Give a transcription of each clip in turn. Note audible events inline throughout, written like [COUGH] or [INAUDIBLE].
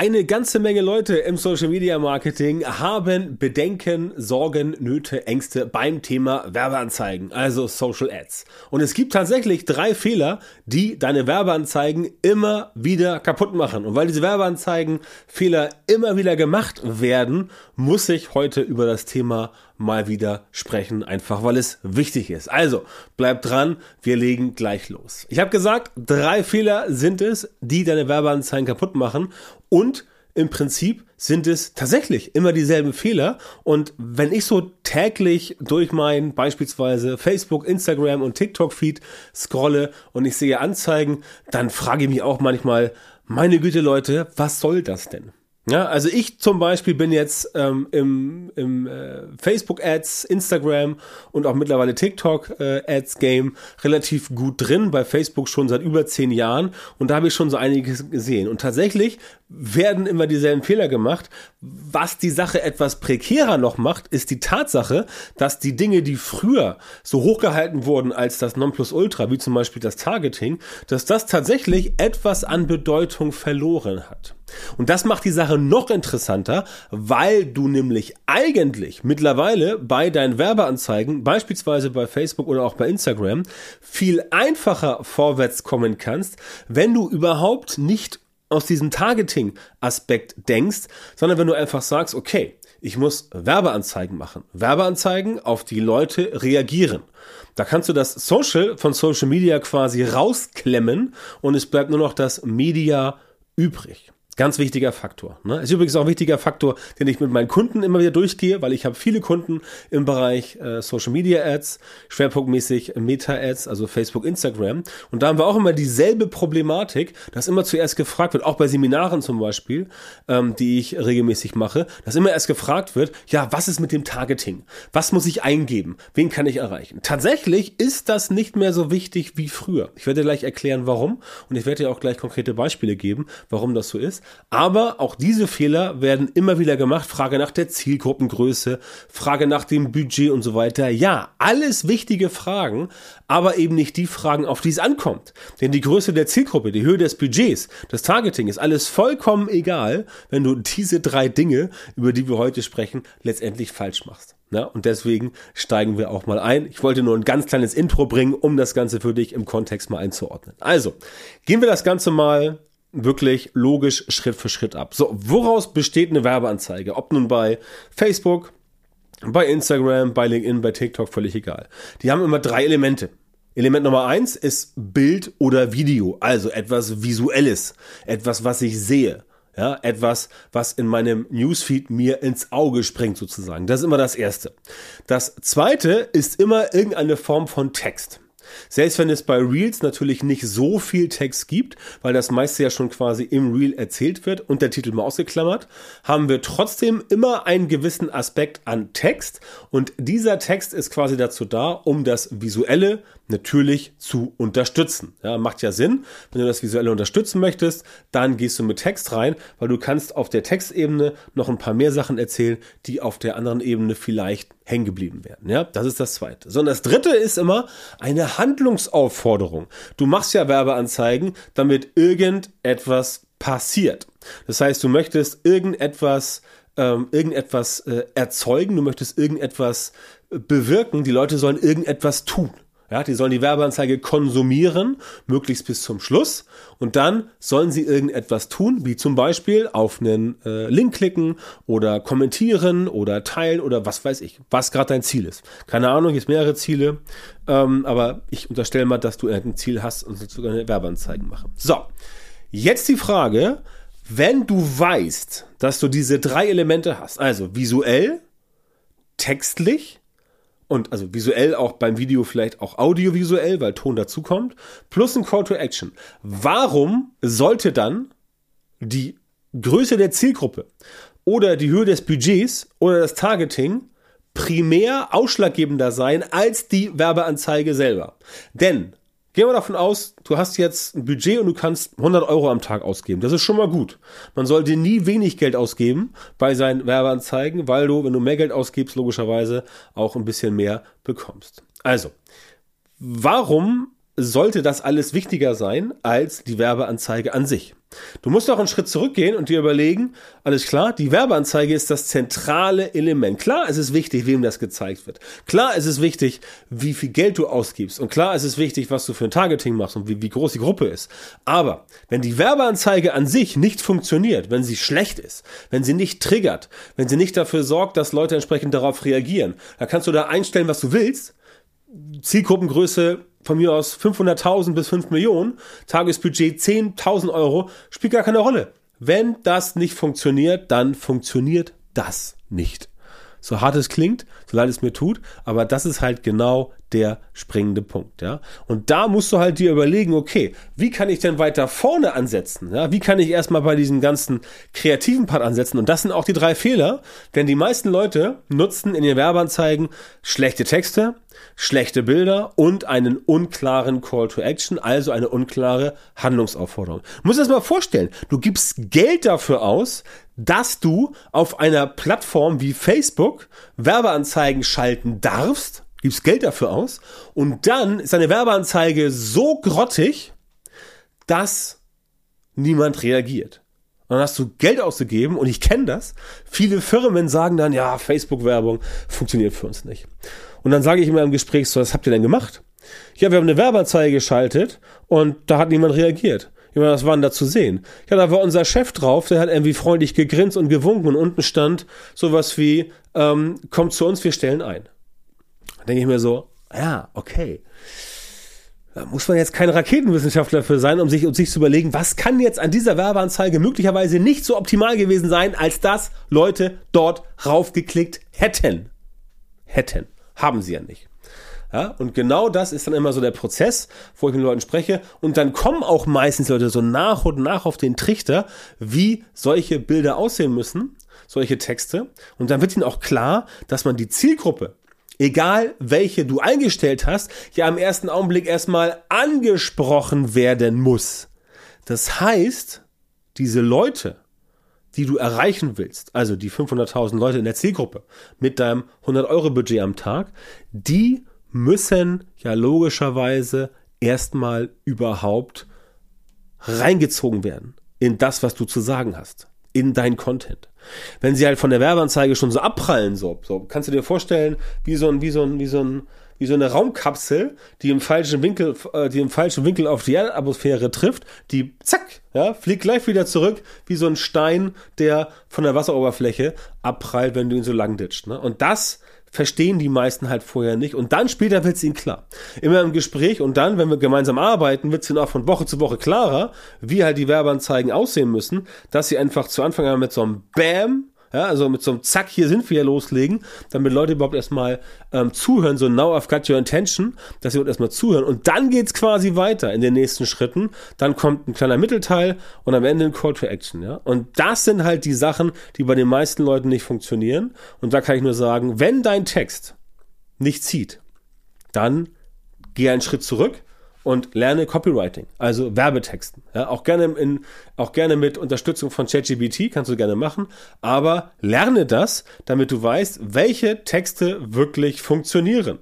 Eine ganze Menge Leute im Social Media Marketing haben Bedenken, Sorgen, Nöte, Ängste beim Thema Werbeanzeigen, also Social Ads. Und es gibt tatsächlich drei Fehler, die deine Werbeanzeigen immer wieder kaputt machen. Und weil diese Werbeanzeigen Fehler immer wieder gemacht werden, muss ich heute über das Thema mal wieder sprechen, einfach weil es wichtig ist. Also, bleib dran, wir legen gleich los. Ich habe gesagt, drei Fehler sind es, die deine Werbeanzeigen kaputt machen und im Prinzip sind es tatsächlich immer dieselben Fehler. Und wenn ich so täglich durch mein beispielsweise Facebook, Instagram und TikTok-Feed scrolle und ich sehe Anzeigen, dann frage ich mich auch manchmal, meine Güte Leute, was soll das denn? Ja, also ich zum Beispiel bin jetzt ähm, im, im äh, Facebook-Ads, Instagram und auch mittlerweile TikTok-Ads-Game äh, relativ gut drin, bei Facebook schon seit über zehn Jahren und da habe ich schon so einiges gesehen. Und tatsächlich werden immer dieselben Fehler gemacht. Was die Sache etwas prekärer noch macht, ist die Tatsache, dass die Dinge, die früher so hochgehalten wurden als das Nonplusultra, wie zum Beispiel das Targeting, dass das tatsächlich etwas an Bedeutung verloren hat. Und das macht die Sache noch interessanter, weil du nämlich eigentlich mittlerweile bei deinen Werbeanzeigen, beispielsweise bei Facebook oder auch bei Instagram, viel einfacher vorwärts kommen kannst, wenn du überhaupt nicht aus diesem Targeting-Aspekt denkst, sondern wenn du einfach sagst, okay, ich muss Werbeanzeigen machen. Werbeanzeigen, auf die Leute reagieren. Da kannst du das Social von Social Media quasi rausklemmen und es bleibt nur noch das Media übrig. Ganz wichtiger Faktor. Ne? Ist übrigens auch ein wichtiger Faktor, den ich mit meinen Kunden immer wieder durchgehe, weil ich habe viele Kunden im Bereich äh, Social Media Ads, schwerpunktmäßig Meta Ads, also Facebook, Instagram. Und da haben wir auch immer dieselbe Problematik, dass immer zuerst gefragt wird, auch bei Seminaren zum Beispiel, ähm, die ich regelmäßig mache, dass immer erst gefragt wird, ja, was ist mit dem Targeting? Was muss ich eingeben? Wen kann ich erreichen? Tatsächlich ist das nicht mehr so wichtig wie früher. Ich werde gleich erklären, warum. Und ich werde dir auch gleich konkrete Beispiele geben, warum das so ist. Aber auch diese Fehler werden immer wieder gemacht. Frage nach der Zielgruppengröße, Frage nach dem Budget und so weiter. Ja, alles wichtige Fragen, aber eben nicht die Fragen, auf die es ankommt. Denn die Größe der Zielgruppe, die Höhe des Budgets, das Targeting ist alles vollkommen egal, wenn du diese drei Dinge, über die wir heute sprechen, letztendlich falsch machst. Na, und deswegen steigen wir auch mal ein. Ich wollte nur ein ganz kleines Intro bringen, um das Ganze für dich im Kontext mal einzuordnen. Also, gehen wir das Ganze mal wirklich logisch Schritt für Schritt ab. So, woraus besteht eine Werbeanzeige? Ob nun bei Facebook, bei Instagram, bei LinkedIn, bei TikTok, völlig egal. Die haben immer drei Elemente. Element Nummer eins ist Bild oder Video, also etwas Visuelles, etwas, was ich sehe. Ja, etwas, was in meinem Newsfeed mir ins Auge springt sozusagen. Das ist immer das erste. Das zweite ist immer irgendeine Form von Text. Selbst wenn es bei Reels natürlich nicht so viel Text gibt, weil das meiste ja schon quasi im Reel erzählt wird und der Titel mal ausgeklammert, haben wir trotzdem immer einen gewissen Aspekt an Text. Und dieser Text ist quasi dazu da, um das Visuelle natürlich zu unterstützen. Ja, macht ja Sinn. Wenn du das Visuelle unterstützen möchtest, dann gehst du mit Text rein, weil du kannst auf der Textebene noch ein paar mehr Sachen erzählen, die auf der anderen Ebene vielleicht hängen geblieben werden. Ja, das ist das zweite. Sondern das dritte ist immer eine Handlungsaufforderung. Du machst ja Werbeanzeigen, damit irgendetwas passiert. Das heißt, du möchtest irgendetwas, ähm, irgendetwas äh, erzeugen, du möchtest irgendetwas äh, bewirken, die Leute sollen irgendetwas tun. Ja, die sollen die Werbeanzeige konsumieren, möglichst bis zum Schluss. Und dann sollen sie irgendetwas tun, wie zum Beispiel auf einen äh, Link klicken oder kommentieren oder teilen oder was weiß ich, was gerade dein Ziel ist. Keine Ahnung, ist mehrere Ziele, ähm, aber ich unterstelle mal, dass du ein Ziel hast und sogar eine Werbeanzeigen machen. So, jetzt die Frage, wenn du weißt, dass du diese drei Elemente hast, also visuell, textlich und also visuell auch beim Video vielleicht auch audiovisuell, weil Ton dazukommt, plus ein Call to Action. Warum sollte dann die Größe der Zielgruppe oder die Höhe des Budgets oder das Targeting primär ausschlaggebender sein als die Werbeanzeige selber? Denn Gehen wir davon aus, du hast jetzt ein Budget und du kannst 100 Euro am Tag ausgeben. Das ist schon mal gut. Man sollte nie wenig Geld ausgeben bei seinen Werbeanzeigen, weil du, wenn du mehr Geld ausgibst, logischerweise auch ein bisschen mehr bekommst. Also, warum sollte das alles wichtiger sein als die Werbeanzeige an sich. Du musst auch einen Schritt zurückgehen und dir überlegen, alles klar, die Werbeanzeige ist das zentrale Element. Klar, es ist wichtig, wem das gezeigt wird. Klar, es ist wichtig, wie viel Geld du ausgibst. Und klar, es ist wichtig, was du für ein Targeting machst und wie, wie groß die Gruppe ist. Aber wenn die Werbeanzeige an sich nicht funktioniert, wenn sie schlecht ist, wenn sie nicht triggert, wenn sie nicht dafür sorgt, dass Leute entsprechend darauf reagieren, dann kannst du da einstellen, was du willst. Zielgruppengröße von mir aus 500.000 bis 5 Millionen, Tagesbudget 10.000 Euro, spielt gar keine Rolle. Wenn das nicht funktioniert, dann funktioniert das nicht. So hart es klingt, so leid es mir tut, aber das ist halt genau der springende Punkt, ja. Und da musst du halt dir überlegen, okay, wie kann ich denn weiter vorne ansetzen, ja? Wie kann ich erstmal bei diesem ganzen kreativen Part ansetzen? Und das sind auch die drei Fehler, denn die meisten Leute nutzen in ihren Werbeanzeigen schlechte Texte, schlechte Bilder und einen unklaren Call to Action, also eine unklare Handlungsaufforderung. Dir das mal vorstellen. Du gibst Geld dafür aus, dass du auf einer Plattform wie Facebook Werbeanzeigen schalten darfst, gibst Geld dafür aus und dann ist eine Werbeanzeige so grottig, dass niemand reagiert. Dann hast du Geld ausgegeben und ich kenne das. Viele Firmen sagen dann, ja, Facebook-Werbung funktioniert für uns nicht. Und dann sage ich immer im Gespräch so, was habt ihr denn gemacht? Ja, wir haben eine Werbeanzeige geschaltet und da hat niemand reagiert. Ich meine, was war denn da zu sehen? Ja, da war unser Chef drauf, der hat irgendwie freundlich gegrinst und gewunken und unten stand sowas wie, ähm, kommt zu uns, wir stellen ein. Da denke ich mir so, ja, okay. Da muss man jetzt kein Raketenwissenschaftler für sein, um sich, um sich zu überlegen, was kann jetzt an dieser Werbeanzeige möglicherweise nicht so optimal gewesen sein, als dass Leute dort raufgeklickt hätten. Hätten. Haben sie ja nicht. Ja, und genau das ist dann immer so der Prozess, wo ich mit Leuten spreche. Und dann kommen auch meistens Leute so nach und nach auf den Trichter, wie solche Bilder aussehen müssen, solche Texte. Und dann wird ihnen auch klar, dass man die Zielgruppe, egal welche du eingestellt hast, ja im ersten Augenblick erstmal angesprochen werden muss. Das heißt, diese Leute, die du erreichen willst, also die 500.000 Leute in der Zielgruppe mit deinem 100-Euro-Budget am Tag, die müssen ja logischerweise erstmal überhaupt reingezogen werden in das, was du zu sagen hast, in dein Content. Wenn sie halt von der Werbeanzeige schon so abprallen, so, so kannst du dir vorstellen, wie so ein, wie so ein, wie so ein, wie so eine Raumkapsel, die im falschen Winkel, äh, die im falschen Winkel auf die Erdatmosphäre trifft, die zack, ja, fliegt gleich wieder zurück, wie so ein Stein, der von der Wasseroberfläche abprallt, wenn du ihn so lang ditcht. Ne? Und das verstehen die meisten halt vorher nicht. Und dann später wird es ihnen klar. Immer im Gespräch und dann, wenn wir gemeinsam arbeiten, wird es ihnen auch von Woche zu Woche klarer, wie halt die Werbeanzeigen aussehen müssen, dass sie einfach zu Anfang an mit so einem Bam ja, also mit so einem Zack, hier sind wir loslegen, damit Leute überhaupt erstmal ähm, zuhören, so now I've got your intention, dass sie überhaupt erstmal zuhören. Und dann geht's quasi weiter in den nächsten Schritten. Dann kommt ein kleiner Mittelteil und am Ende ein Call to Action, ja. Und das sind halt die Sachen, die bei den meisten Leuten nicht funktionieren. Und da kann ich nur sagen, wenn dein Text nicht zieht, dann geh einen Schritt zurück, und lerne Copywriting, also Werbetexten. Ja, auch gerne in, auch gerne mit Unterstützung von ChatGPT kannst du gerne machen, aber lerne das, damit du weißt, welche Texte wirklich funktionieren.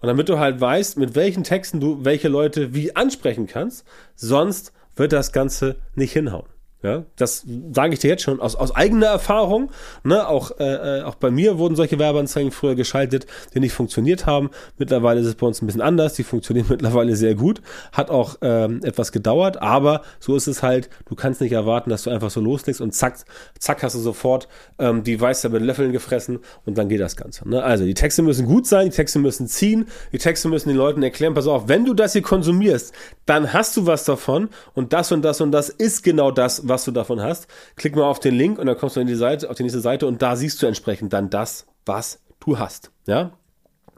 Und damit du halt weißt, mit welchen Texten du welche Leute wie ansprechen kannst, sonst wird das Ganze nicht hinhauen. Ja, das sage ich dir jetzt schon aus, aus eigener Erfahrung. Ne, auch, äh, äh, auch bei mir wurden solche Werbeanzeigen früher geschaltet, die nicht funktioniert haben. Mittlerweile ist es bei uns ein bisschen anders. Die funktionieren [LAUGHS] mittlerweile sehr gut. Hat auch ähm, etwas gedauert, aber so ist es halt. Du kannst nicht erwarten, dass du einfach so loslegst und zack, zack hast du sofort ähm, die Weiße mit Löffeln gefressen und dann geht das Ganze. Ne? Also die Texte müssen gut sein, die Texte müssen ziehen, die Texte müssen den Leuten erklären, pass auf, wenn du das hier konsumierst, dann hast du was davon und das und das und das ist genau das, was was du davon hast. Klick mal auf den Link und dann kommst du in die Seite, auf die nächste Seite und da siehst du entsprechend dann das, was du hast. Ja,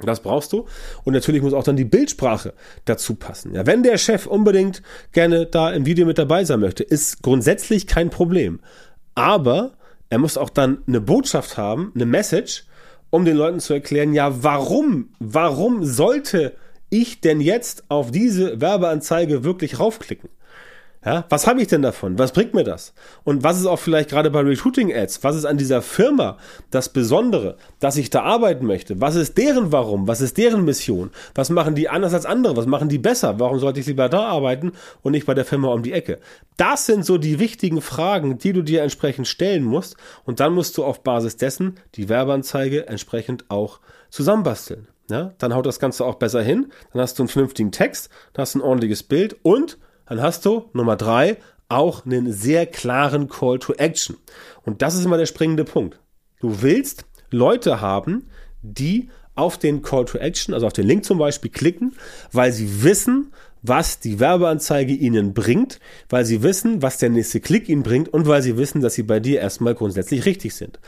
das brauchst du. Und natürlich muss auch dann die Bildsprache dazu passen. Ja, wenn der Chef unbedingt gerne da im Video mit dabei sein möchte, ist grundsätzlich kein Problem. Aber er muss auch dann eine Botschaft haben, eine Message, um den Leuten zu erklären, ja, warum, warum sollte ich denn jetzt auf diese Werbeanzeige wirklich raufklicken? Ja, was habe ich denn davon? Was bringt mir das? Und was ist auch vielleicht gerade bei Recruiting Ads? Was ist an dieser Firma das Besondere, dass ich da arbeiten möchte? Was ist deren Warum? Was ist deren Mission? Was machen die anders als andere? Was machen die besser? Warum sollte ich lieber da arbeiten und nicht bei der Firma um die Ecke? Das sind so die wichtigen Fragen, die du dir entsprechend stellen musst. Und dann musst du auf Basis dessen die Werbeanzeige entsprechend auch zusammenbasteln. Ja, dann haut das Ganze auch besser hin. Dann hast du einen vernünftigen Text, dann hast du ein ordentliches Bild und dann hast du Nummer drei auch einen sehr klaren Call to Action. Und das ist immer der springende Punkt. Du willst Leute haben, die auf den Call to Action, also auf den Link zum Beispiel klicken, weil sie wissen, was die Werbeanzeige ihnen bringt, weil sie wissen, was der nächste Klick ihnen bringt und weil sie wissen, dass sie bei dir erstmal grundsätzlich richtig sind.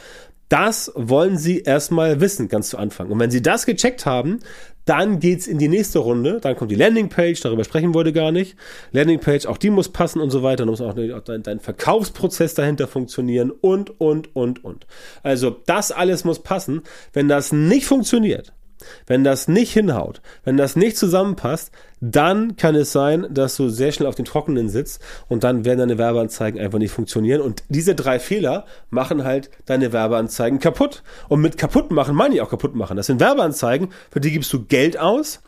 Das wollen Sie erstmal wissen, ganz zu Anfang. Und wenn Sie das gecheckt haben, dann geht's in die nächste Runde. Dann kommt die Landingpage, darüber sprechen wollte gar nicht. Landingpage, auch die muss passen und so weiter. Dann muss auch dein, dein Verkaufsprozess dahinter funktionieren und, und, und, und. Also das alles muss passen. Wenn das nicht funktioniert, wenn das nicht hinhaut, wenn das nicht zusammenpasst, dann kann es sein, dass du sehr schnell auf den Trockenen sitzt und dann werden deine Werbeanzeigen einfach nicht funktionieren. Und diese drei Fehler machen halt deine Werbeanzeigen kaputt. Und mit kaputt machen meine ich auch kaputt machen. Das sind Werbeanzeigen, für die gibst du Geld aus,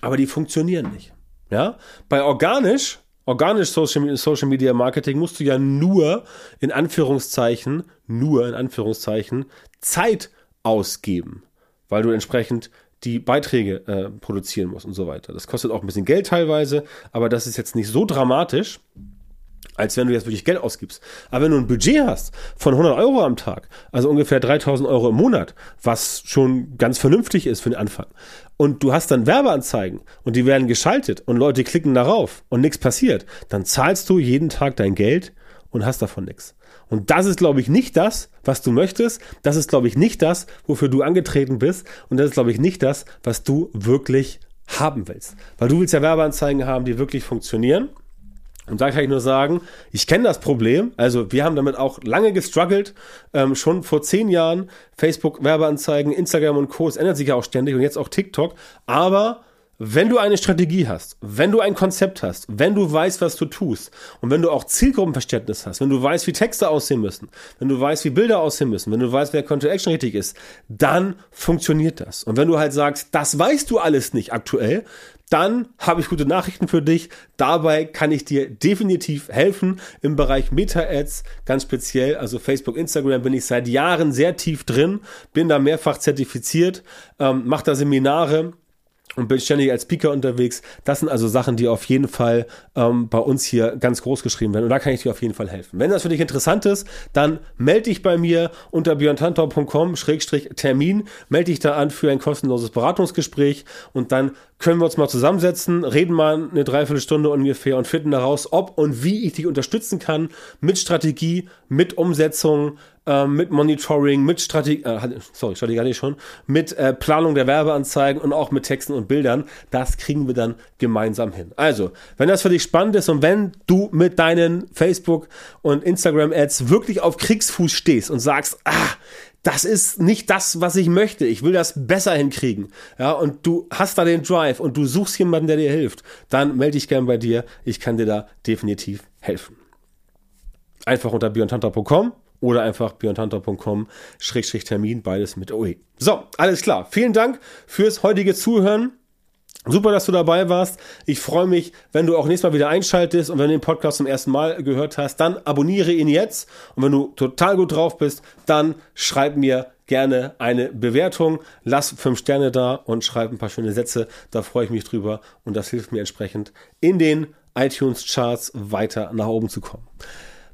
aber die funktionieren nicht. Ja? Bei organisch organisch Social, Social Media Marketing musst du ja nur in Anführungszeichen, nur in Anführungszeichen Zeit ausgeben weil du entsprechend die Beiträge äh, produzieren musst und so weiter. Das kostet auch ein bisschen Geld teilweise, aber das ist jetzt nicht so dramatisch, als wenn du jetzt wirklich Geld ausgibst. Aber wenn du ein Budget hast von 100 Euro am Tag, also ungefähr 3000 Euro im Monat, was schon ganz vernünftig ist für den Anfang, und du hast dann Werbeanzeigen und die werden geschaltet und Leute klicken darauf und nichts passiert, dann zahlst du jeden Tag dein Geld und hast davon nichts. Und das ist, glaube ich, nicht das, was du möchtest. Das ist, glaube ich, nicht das, wofür du angetreten bist. Und das ist, glaube ich, nicht das, was du wirklich haben willst. Weil du willst ja Werbeanzeigen haben, die wirklich funktionieren. Und da kann ich nur sagen, ich kenne das Problem. Also wir haben damit auch lange gestruggelt, ähm, schon vor zehn Jahren. Facebook, Werbeanzeigen, Instagram und Co. Es ändert sich ja auch ständig und jetzt auch TikTok. Aber wenn du eine Strategie hast, wenn du ein Konzept hast, wenn du weißt, was du tust und wenn du auch Zielgruppenverständnis hast, wenn du weißt, wie Texte aussehen müssen, wenn du weißt, wie Bilder aussehen müssen, wenn du weißt, wer Content Action richtig ist, dann funktioniert das. Und wenn du halt sagst, das weißt du alles nicht aktuell, dann habe ich gute Nachrichten für dich. Dabei kann ich dir definitiv helfen im Bereich Meta-Ads, ganz speziell, also Facebook, Instagram bin ich seit Jahren sehr tief drin, bin da mehrfach zertifiziert, ähm, mache da Seminare, und bin ständig als Speaker unterwegs. Das sind also Sachen, die auf jeden Fall ähm, bei uns hier ganz groß geschrieben werden. Und da kann ich dir auf jeden Fall helfen. Wenn das für dich interessant ist, dann melde dich bei mir unter björntantor.com-termin. Melde dich da an für ein kostenloses Beratungsgespräch und dann können wir uns mal zusammensetzen, reden mal eine Dreiviertelstunde ungefähr und finden daraus, ob und wie ich dich unterstützen kann mit Strategie, mit Umsetzung, äh, mit Monitoring, mit Strategie, äh, sorry, Strategie hatte ich schon, mit äh, Planung der Werbeanzeigen und auch mit Texten und Bildern. Das kriegen wir dann gemeinsam hin. Also, wenn das für dich spannend ist und wenn du mit deinen Facebook und Instagram Ads wirklich auf Kriegsfuß stehst und sagst, ah, das ist nicht das, was ich möchte. Ich will das besser hinkriegen. Ja, und du hast da den Drive und du suchst jemanden, der dir hilft. Dann melde dich gern bei dir. Ich kann dir da definitiv helfen. Einfach unter biontantra.com oder einfach biontantra.com-termin, beides mit OE. So, alles klar. Vielen Dank fürs heutige Zuhören. Super, dass du dabei warst. Ich freue mich, wenn du auch nächstes Mal wieder einschaltest und wenn du den Podcast zum ersten Mal gehört hast, dann abonniere ihn jetzt. Und wenn du total gut drauf bist, dann schreib mir gerne eine Bewertung, lass fünf Sterne da und schreib ein paar schöne Sätze. Da freue ich mich drüber und das hilft mir entsprechend in den iTunes Charts weiter nach oben zu kommen.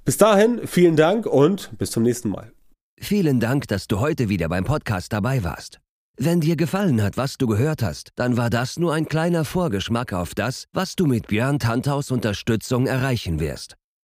Bis dahin, vielen Dank und bis zum nächsten Mal. Vielen Dank, dass du heute wieder beim Podcast dabei warst. Wenn dir gefallen hat, was du gehört hast, dann war das nur ein kleiner Vorgeschmack auf das, was du mit Björn Tanthaus Unterstützung erreichen wirst.